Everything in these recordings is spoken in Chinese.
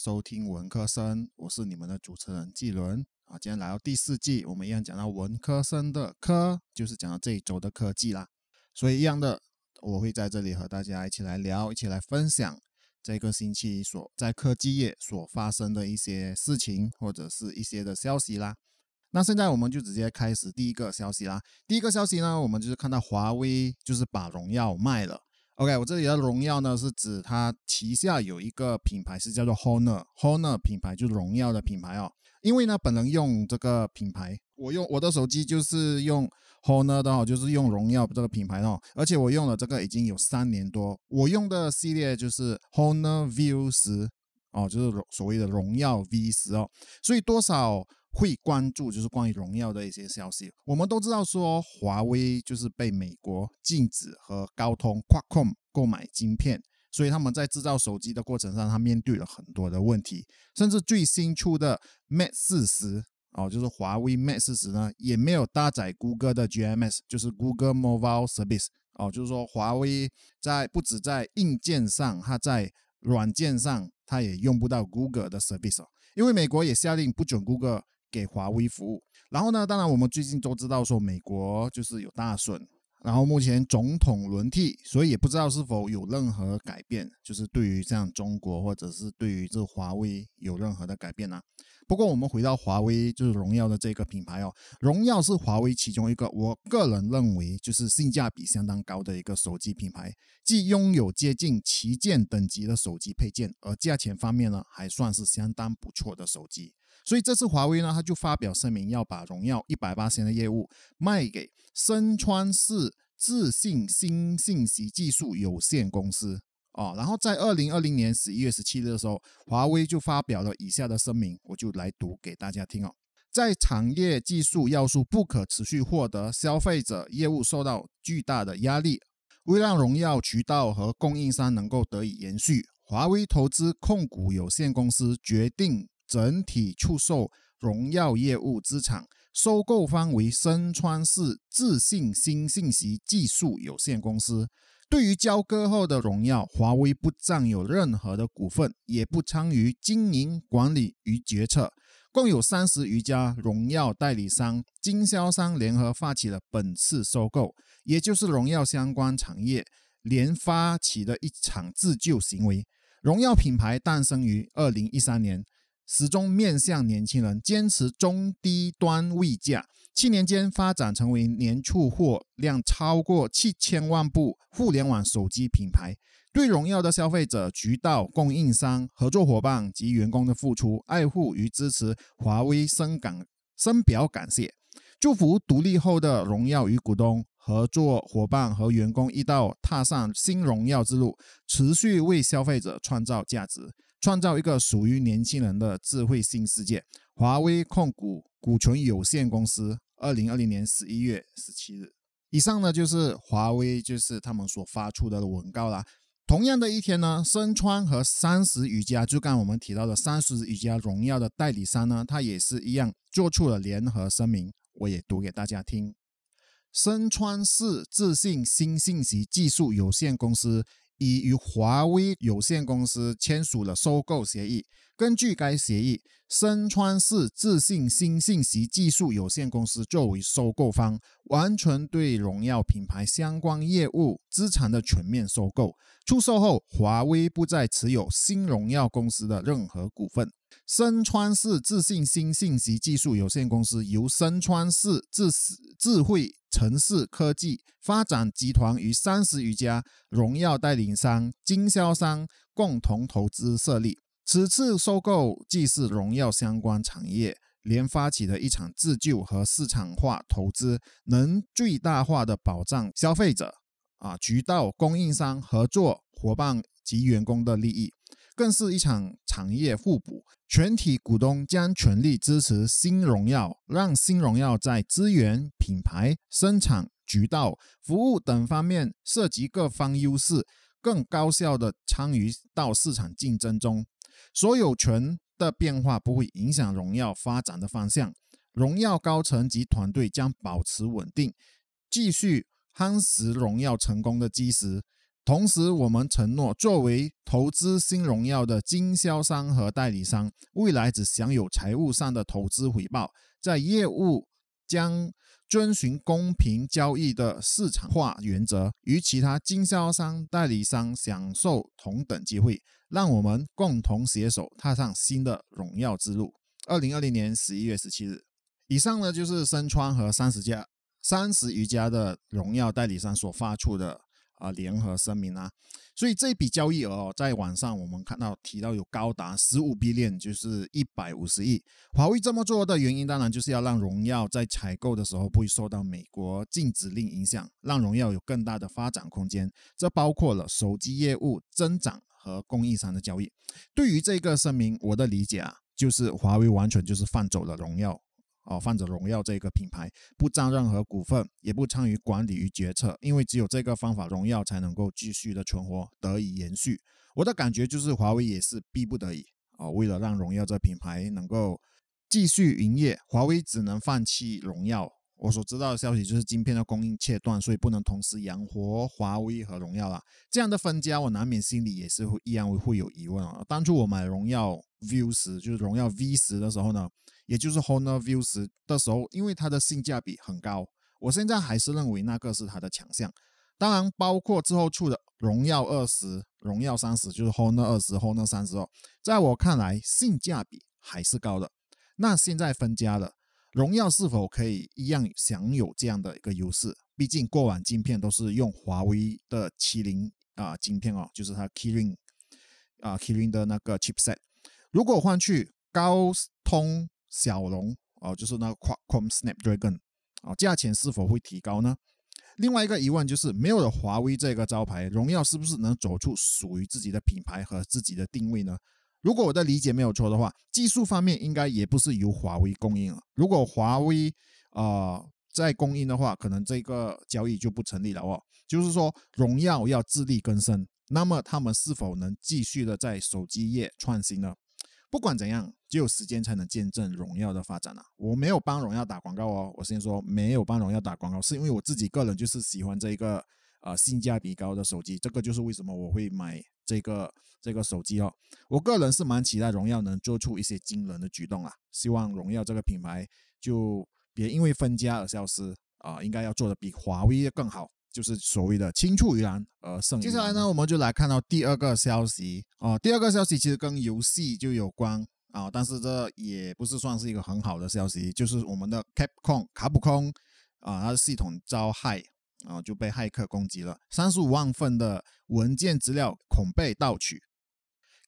收听文科生，我是你们的主持人季伦啊。今天来到第四季，我们一样讲到文科生的科，就是讲到这一周的科技啦。所以一样的，我会在这里和大家一起来聊，一起来分享这个星期所在科技业所发生的一些事情，或者是一些的消息啦。那现在我们就直接开始第一个消息啦。第一个消息呢，我们就是看到华为就是把荣耀卖了。OK，我这里的荣耀呢是指它旗下有一个品牌是叫做 Honor，Honor 品牌就是荣耀的品牌哦。因为呢，本人用这个品牌，我用我的手机就是用 Honor 的哦，就是用荣耀这个品牌哦。而且我用了这个已经有三年多，我用的系列就是 Honor View 十哦，就是所谓的荣耀 V 十哦。所以多少。会关注就是关于荣耀的一些消息。我们都知道说，华为就是被美国禁止和高通 Qualcomm 购买晶片，所以他们在制造手机的过程上，他面对了很多的问题。甚至最新出的 Mate 四十哦，就是华为 Mate 四十呢，也没有搭载谷歌的 GMS，就是 Google Mobile Service 哦，就是说华为在不止在硬件上，它在软件上，它也用不到 Google 的 Service，因为美国也下令不准 Google。给华为服务，然后呢？当然，我们最近都知道说美国就是有大损，然后目前总统轮替，所以也不知道是否有任何改变，就是对于像中国或者是对于这华为有任何的改变呢？不过我们回到华为，就是荣耀的这个品牌哦，荣耀是华为其中一个，我个人认为就是性价比相当高的一个手机品牌，既拥有接近旗舰等级的手机配件，而价钱方面呢，还算是相当不错的手机。所以这次华为呢，他就发表声明，要把荣耀一百八千的业务卖给深川市自信新信息技术有限公司哦。然后在二零二零年十一月十七日的时候，华为就发表了以下的声明，我就来读给大家听哦。在产业技术要素不可持续获得，消费者业务受到巨大的压力，为让荣耀渠道和供应商能够得以延续，华为投资控股有限公司决定。整体出售荣耀业务资产，收购方为深川市智信新信息技术有限公司。对于交割后的荣耀，华为不占有任何的股份，也不参与经营管理与决策。共有三十余家荣耀代理商、经销商联合发起了本次收购，也就是荣耀相关产业联发起的一场自救行为。荣耀品牌诞生于二零一三年。始终面向年轻人，坚持中低端位价。七年间发展成为年出货量超过七千万部互联网手机品牌。对荣耀的消费者、渠道、供应商、合作伙伴及员工的付出、爱护与支持，华为深感深表感谢。祝福独立后的荣耀与股东、合作伙伴和员工一道踏上新荣耀之路，持续为消费者创造价值。创造一个属于年轻人的智慧新世界。华为控股股权有限公司，二零二零年十一月十七日。以上呢就是华为就是他们所发出的文告啦。同样的一天呢，深川和三十余家，就刚我们提到的三十余家荣耀的代理商呢，他也是一样做出了联合声明，我也读给大家听。深川市自信新信息技术有限公司。已与华为有限公司签署了收购协议。根据该协议，深川市自信新信息技术有限公司作为收购方，完全对荣耀品牌相关业务资产的全面收购。出售后，华为不再持有新荣耀公司的任何股份。深川市自信新信息技术有限公司由深川市智智慧城市科技发展集团与三十余家荣耀代理商、经销商共同投资设立。此次收购既是荣耀相关产业联发起的一场自救和市场化投资，能最大化的保障消费者、啊渠道供应商、合作伙伴及员工的利益，更是一场产业互补。全体股东将全力支持新荣耀，让新荣耀在资源、品牌、生产、渠道、服务等方面涉及各方优势，更高效的参与到市场竞争中。所有权的变化不会影响荣耀发展的方向，荣耀高层及团队将保持稳定，继续夯实荣耀成功的基石。同时，我们承诺，作为投资新荣耀的经销商和代理商，未来只享有财务上的投资回报，在业务将遵循公平交易的市场化原则，与其他经销商、代理商享受同等机会。让我们共同携手踏上新的荣耀之路。二零二零年十一月十七日，以上呢就是深川和三十家、三十余家的荣耀代理商所发出的。啊，联合声明啊，所以这笔交易额哦，在网上我们看到提到有高达十五 B 链，就是一百五十亿。华为这么做的原因，当然就是要让荣耀在采购的时候不会受到美国禁止令影响，让荣耀有更大的发展空间。这包括了手机业务增长和供应商的交易。对于这个声明，我的理解啊，就是华为完全就是放走了荣耀。哦，放着荣耀这个品牌不占任何股份，也不参与管理与决策，因为只有这个方法，荣耀才能够继续的存活，得以延续。我的感觉就是华为也是逼不得已啊，为了让荣耀这品牌能够继续营业，华为只能放弃荣耀。我所知道的消息就是晶片的供应切断，所以不能同时养活华为和荣耀了。这样的分家，我难免心里也是会一样会有疑问啊。当初我买荣耀 V 十，就是荣耀 V 十的时候呢？也就是 Honor View 十的时候，因为它的性价比很高，我现在还是认为那个是它的强项。当然，包括之后出的荣耀二十、荣耀三十，就是 Honor 二十、Honor 三十哦，在我看来性价比还是高的。那现在分家了，荣耀是否可以一样享有这样的一个优势？毕竟过往晶片都是用华为的麒麟啊晶片哦，就是它 Kirin 啊 Kirin 的那个 chipset。如果换去高通骁龙哦，就是那个 Qualcomm Snapdragon 啊，价钱是否会提高呢？另外一个疑问就是，没有了华为这个招牌，荣耀是不是能走出属于自己的品牌和自己的定位呢？如果我的理解没有错的话，技术方面应该也不是由华为供应了。如果华为啊在供应的话，可能这个交易就不成立了哦。就是说，荣耀要自力更生，那么他们是否能继续的在手机业创新呢？不管怎样，只有时间才能见证荣耀的发展啊！我没有帮荣耀打广告哦，我先说没有帮荣耀打广告，是因为我自己个人就是喜欢这一个呃性价比高的手机，这个就是为什么我会买这个这个手机哦。我个人是蛮期待荣耀能做出一些惊人的举动啊！希望荣耀这个品牌就别因为分家而消失啊，应该要做的比华为更好。就是所谓的青出于蓝而胜。接下来呢，我们就来看到第二个消息哦。第二个消息其实跟游戏就有关啊，但是这也不是算是一个很好的消息。就是我们的 Capcom 卡普空啊，它的系统遭害啊，就被骇客攻击了，三十五万份的文件资料恐被盗取。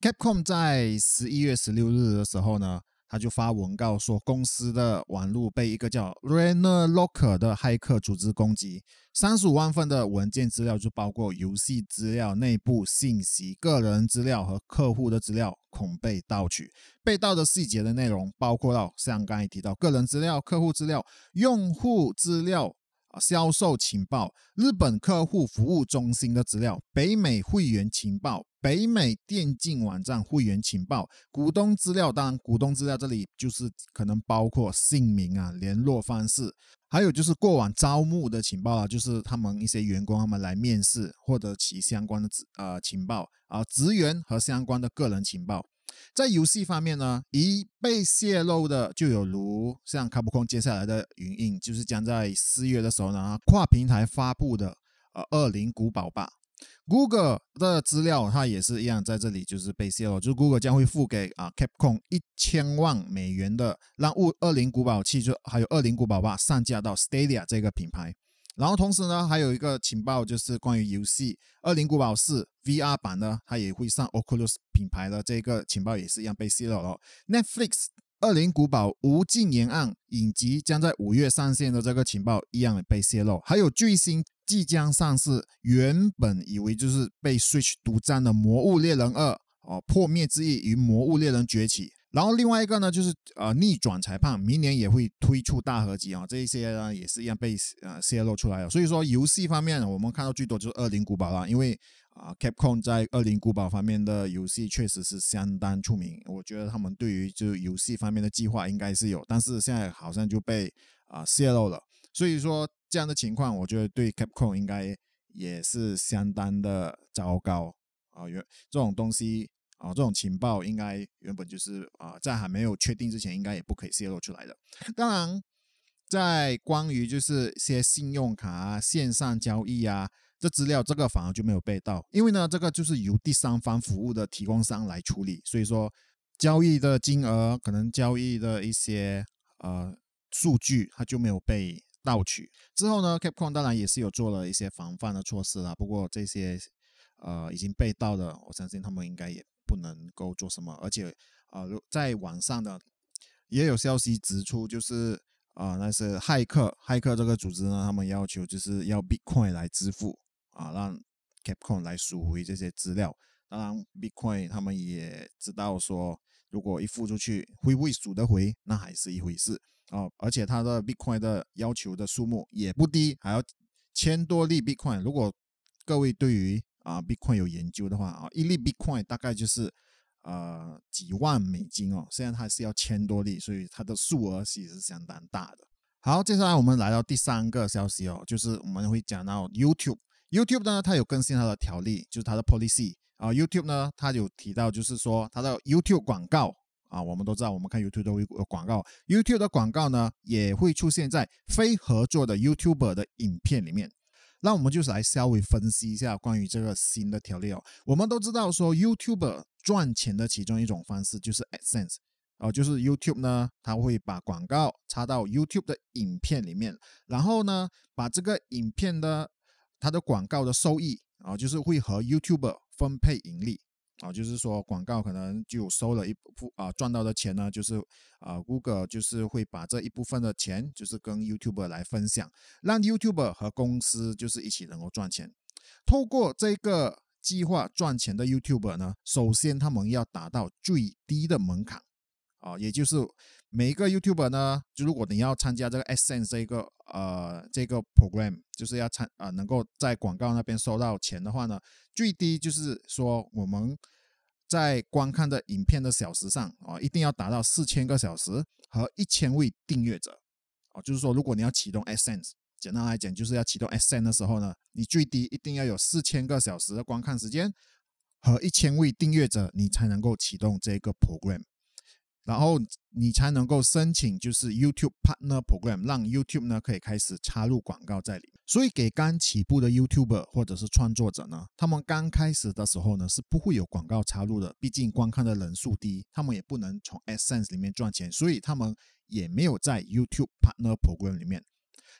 Capcom 在十一月十六日的时候呢。他就发文告说，公司的网络被一个叫 Rainer Locker 的骇客组织攻击，三十五万份的文件资料就包括游戏资料、内部信息、个人资料和客户的资料，恐被盗取。被盗的细节的内容包括到像刚才提到个人资料、客户资料、用户资料。销售情报、日本客户服务中心的资料、北美会员情报、北美电竞网站会员情报、股东资料。当然，股东资料这里就是可能包括姓名啊、联络方式，还有就是过往招募的情报啊，就是他们一些员工他们来面试获得其相关的呃情报啊，职员和相关的个人情报。在游戏方面呢，一被泄露的就有如像卡普空接下来的云印，就是将在四月的时候呢，跨平台发布的呃《恶灵古堡》吧。Google 的资料它也是一样，在这里就是被泄露，就是 Google 将会付给啊 Capcom 一千万美元的，让《物二零古堡》七就还有《二零古堡》吧上架到 Stadia 这个品牌。然后同时呢，还有一个情报就是关于游戏《恶灵古堡四》VR 版呢，它也会上 Oculus 品牌的这个情报也是一样被泄露了。Netflix《恶灵古堡：无尽沿岸》影集将在五月上线的这个情报一样被泄露。还有最新即将上市，原本以为就是被 Switch 独占的《魔物猎人二》哦，破灭之翼与《魔物猎人崛起》。然后另外一个呢，就是呃逆转裁判，明年也会推出大合集啊，这一些呢也是一样被呃泄露出来了。所以说游戏方面，我们看到最多就是《恶灵古堡》了，因为啊 Capcom 在《恶灵古堡》方面的游戏确实是相当出名，我觉得他们对于就游戏方面的计划应该是有，但是现在好像就被啊泄露了。所以说这样的情况，我觉得对 Capcom 应该也是相当的糟糕啊。原这种东西啊，这种情报应该原本就是啊，在还没有确定之前，应该也不可以泄露出来的。当然，在关于就是一些信用卡啊、线上交易啊。这资料这个反而就没有被盗，因为呢，这个就是由第三方服务的提供商来处理，所以说交易的金额可能交易的一些呃数据，它就没有被盗取。之后呢，Capcom 当然也是有做了一些防范的措施啦，不过这些呃已经被盗的，我相信他们应该也不能够做什么。而且啊，在网上的也有消息指出，就是啊，那是骇客骇客这个组织呢，他们要求就是要 Bitcoin 来支付。啊，让 Capcom 来赎回这些资料。当然，Bitcoin 他们也知道说，如果一付出去会不会赎得回，那还是一回事啊。而且它的 Bitcoin 的要求的数目也不低，还要千多粒 Bitcoin。如果各位对于啊 Bitcoin 有研究的话啊，一粒 Bitcoin 大概就是呃几万美金哦。现在它是要千多粒，所以它的数额其实是相当大的。好，接下来我们来到第三个消息哦，就是我们会讲到 YouTube。YouTube 呢，它有更新它的条例，就是它的 policy 啊。YouTube 呢，它有提到，就是说它的 YouTube 广告啊，我们都知道，我们看 YouTube 都会有广告。YouTube 的广告呢，也会出现在非合作的 YouTuber 的影片里面。那我们就是来稍微分析一下关于这个新的条例哦。我们都知道说，YouTuber 赚钱的其中一种方式就是 AdSense 哦，就是 YouTube 呢，它会把广告插到 YouTube 的影片里面，然后呢，把这个影片的它的广告的收益啊，就是会和 YouTuber 分配盈利啊，就是说广告可能就收了一部啊赚到的钱呢，就是啊 Google 就是会把这一部分的钱就是跟 YouTuber 来分享，让 YouTuber 和公司就是一起能够赚钱。透过这个计划赚钱的 YouTuber 呢，首先他们要达到最低的门槛啊，也就是每一个 YouTuber 呢，就如果你要参加这个 Essence 这个。呃，这个 program 就是要参啊，能够在广告那边收到钱的话呢，最低就是说我们在观看的影片的小时上啊，一定要达到四千个小时和一千位订阅者啊，就是说如果你要启动 Essence，简单来讲就是要启动 Essence 的时候呢，你最低一定要有四千个小时的观看时间和一千位订阅者，你才能够启动这个 program。然后你才能够申请，就是 YouTube Partner Program，让 YouTube 呢可以开始插入广告在里面。所以给刚起步的 YouTuber 或者是创作者呢，他们刚开始的时候呢是不会有广告插入的，毕竟观看的人数低，他们也不能从 AdSense 里面赚钱，所以他们也没有在 YouTube Partner Program 里面。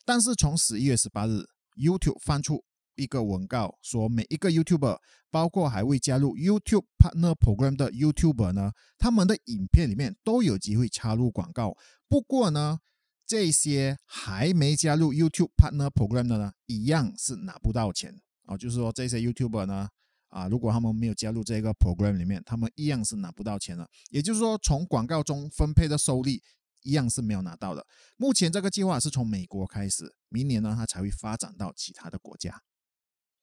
但是从十一月十八日，YouTube 放出。一个文告说，每一个 YouTuber，包括还未加入 YouTube Partner Program 的 YouTuber 呢，他们的影片里面都有机会插入广告。不过呢，这些还没加入 YouTube Partner Program 的呢，一样是拿不到钱啊。就是说，这些 YouTuber 呢，啊，如果他们没有加入这个 Program 里面，他们一样是拿不到钱的。也就是说，从广告中分配的收益一样是没有拿到的。目前这个计划是从美国开始，明年呢，它才会发展到其他的国家。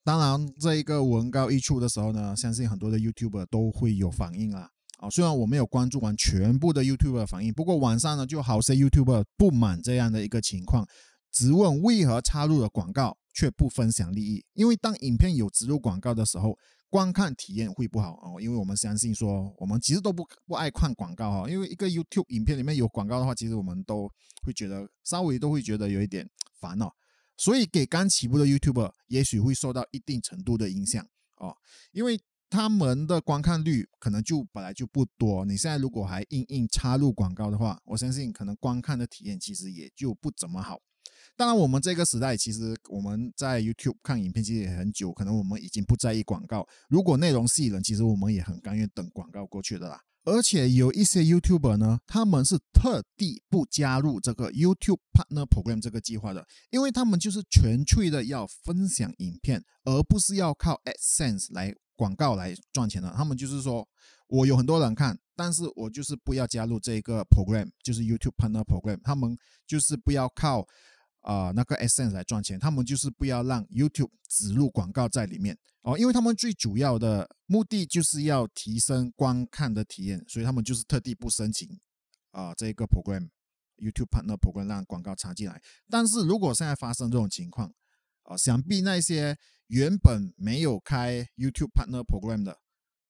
当然，这一个文告一出的时候呢，相信很多的 YouTuber 都会有反应啦。啊，虽然我没有关注完全部的 YouTuber 反应，不过网上呢就好些 YouTuber 不满这样的一个情况，直问为何插入了广告却不分享利益？因为当影片有植入广告的时候，观看体验会不好哦。因为我们相信说，我们其实都不不爱看广告哈，因为一个 YouTube 影片里面有广告的话，其实我们都会觉得稍微都会觉得有一点烦恼。所以，给刚起步的 YouTuber 也许会受到一定程度的影响哦，因为他们的观看率可能就本来就不多。你现在如果还硬硬插入广告的话，我相信可能观看的体验其实也就不怎么好。当然，我们这个时代其实我们在 YouTube 看影片其实也很久，可能我们已经不在意广告。如果内容吸引人，其实我们也很甘愿等广告过去的啦。而且有一些 YouTuber 呢，他们是特地不加入这个 YouTube Partner Program 这个计划的，因为他们就是纯粹的要分享影片，而不是要靠 AdSense 来广告来赚钱的。他们就是说，我有很多人看，但是我就是不要加入这个 Program，就是 YouTube Partner Program。他们就是不要靠。啊，那个 Essence 来赚钱，他们就是不要让 YouTube 植入广告在里面哦，因为他们最主要的目的就是要提升观看的体验，所以他们就是特地不申请啊这个 program YouTube Partner Program 让广告插进来。但是如果现在发生这种情况，啊，想必那些原本没有开 YouTube Partner Program 的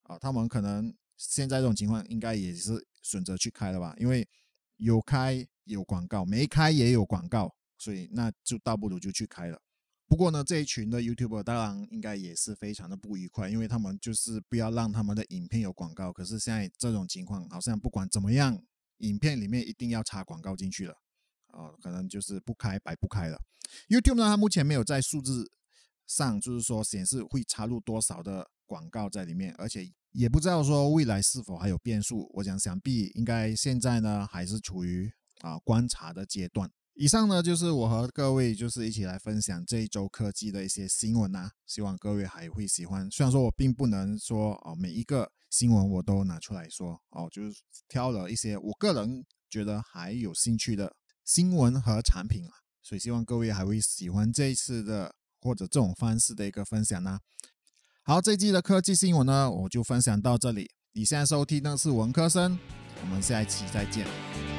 啊，他们可能现在这种情况应该也是选择去开了吧，因为有开有广告，没开也有广告，所以那就倒不如就去开了。不过呢，这一群的 YouTuber 当然应该也是非常的不愉快，因为他们就是不要让他们的影片有广告。可是现在这种情况，好像不管怎么样，影片里面一定要插广告进去了，啊，可能就是不开白不开了。YouTube 呢，它目前没有在数字上，就是说显示会插入多少的广告在里面，而且也不知道说未来是否还有变数。我想想必应该现在呢还是处于啊观察的阶段。以上呢就是我和各位就是一起来分享这一周科技的一些新闻啊，希望各位还会喜欢。虽然说我并不能说哦每一个新闻我都拿出来说哦，就是挑了一些我个人觉得还有兴趣的新闻和产品啊，所以希望各位还会喜欢这一次的或者这种方式的一个分享呢。好，这一季的科技新闻呢，我就分享到这里。你现在收听的是文科生，我们下一期再见。